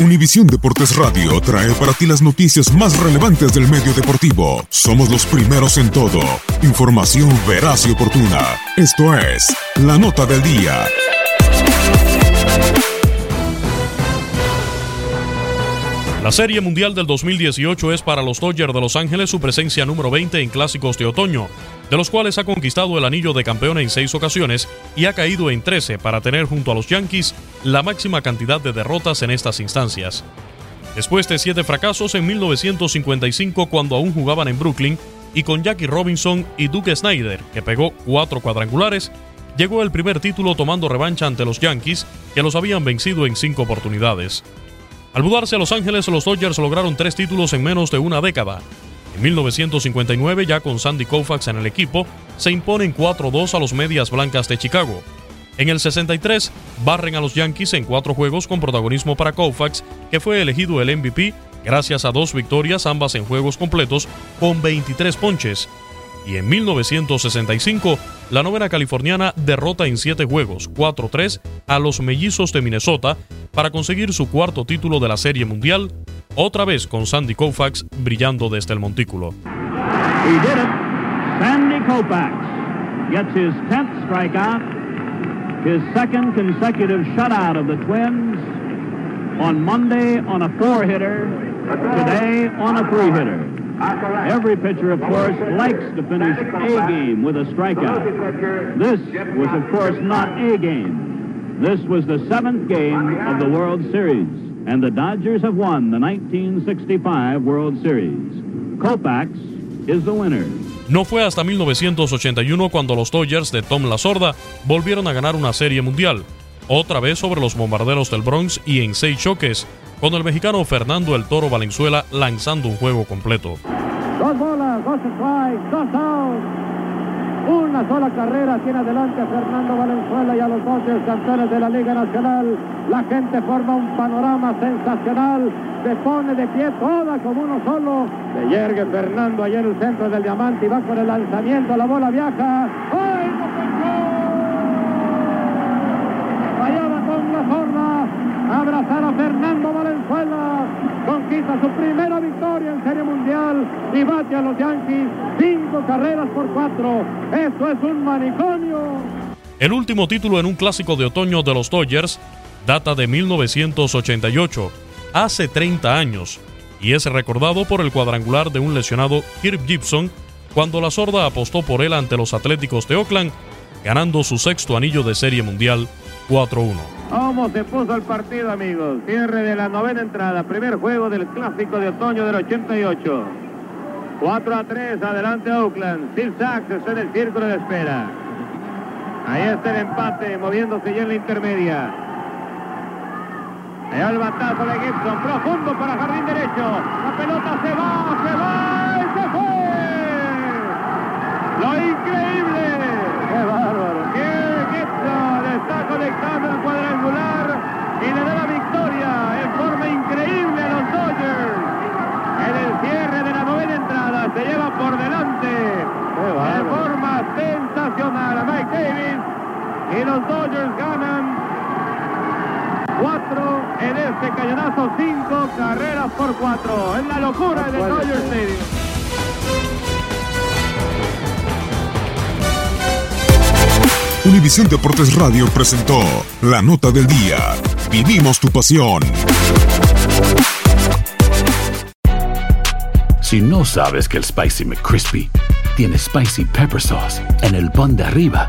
Univisión Deportes Radio trae para ti las noticias más relevantes del medio deportivo. Somos los primeros en todo. Información veraz y oportuna. Esto es La Nota del Día. La Serie Mundial del 2018 es para los Dodgers de Los Ángeles su presencia número 20 en clásicos de otoño, de los cuales ha conquistado el anillo de campeón en seis ocasiones y ha caído en 13 para tener junto a los Yankees la máxima cantidad de derrotas en estas instancias. Después de siete fracasos en 1955 cuando aún jugaban en Brooklyn y con Jackie Robinson y Duke Snyder, que pegó cuatro cuadrangulares, llegó el primer título tomando revancha ante los Yankees, que los habían vencido en cinco oportunidades. Al mudarse a Los Ángeles, los Dodgers lograron tres títulos en menos de una década. En 1959, ya con Sandy Koufax en el equipo, se imponen 4-2 a los Medias Blancas de Chicago. En el 63, barren a los Yankees en cuatro juegos con protagonismo para Koufax, que fue elegido el MVP gracias a dos victorias, ambas en juegos completos, con 23 ponches. Y en 1965, la novena californiana derrota en siete juegos, 4-3, a los Mellizos de Minnesota para conseguir su cuarto título de la Serie Mundial, otra vez con Sandy Koufax brillando desde el montículo. Sandy Koufax gets his 10th strikeout, his second consecutive shutout of the Twins on Monday on a four-hitter, today on a three-hitter. Every pitcher, of course, likes to finish a game with a strikeout. This was, of course, not a game. This was the seventh game of the World Series, and the Dodgers have won the 1965 World Series. Koufax is the winner. No fue hasta 1981 cuando los Dodgers de Tom La Sorda volvieron a ganar una serie mundial, otra vez sobre los bombarderos del Bronx y en seis choques, con el mexicano Fernando el Toro Valenzuela lanzando un juego completo. Dos bolas, dos dos. Una sola carrera tiene adelante a Fernando Valenzuela y a los Dodgers campeones de la Liga Nacional. La gente forma un panorama sensacional. Se pone de pie toda como uno solo. Se yergue Fernando allá en el centro del diamante y va con el lanzamiento. La bola viaja. ¡Ay, no Fallaba con la zorra. Abrazar a Fernando Valenzuela. Conquista su primera victoria en Serie Mundial y bate a los Yankees. Cinco carreras por cuatro. Esto es un manicomio. El último título en un clásico de otoño de los Dodgers data de 1988, hace 30 años, y es recordado por el cuadrangular de un lesionado Kirk Gibson cuando la sorda apostó por él ante los Atléticos de Oakland, ganando su sexto anillo de Serie Mundial 4-1. ¿Cómo se puso el partido, amigos? Cierre de la novena entrada, primer juego del clásico de otoño del 88. 4 a 3, adelante Oakland. Steve Sachs está en el círculo de espera. Ahí está el empate, moviéndose ya en la intermedia. Allá el batazo de Gibson, profundo para jardín derecho. La pelota se va, se va y se fue. Lo increíble. Qué bárbaro. Que Gibson está conectando el cuadrangular y le da la victoria en forma increíble a los Dodgers. En el cierre de la novena entrada se lleva por delante de forma sensacional a Mike Davis y los Dodgers ganan cuatro en este cañonazo, cinco carreras por cuatro. Es la locura del Dodger Stadium. Univisión Deportes Radio presentó la nota del día. Vivimos tu pasión. Si no sabes que el Spicy McCrispy tiene Spicy Pepper Sauce en el pan de arriba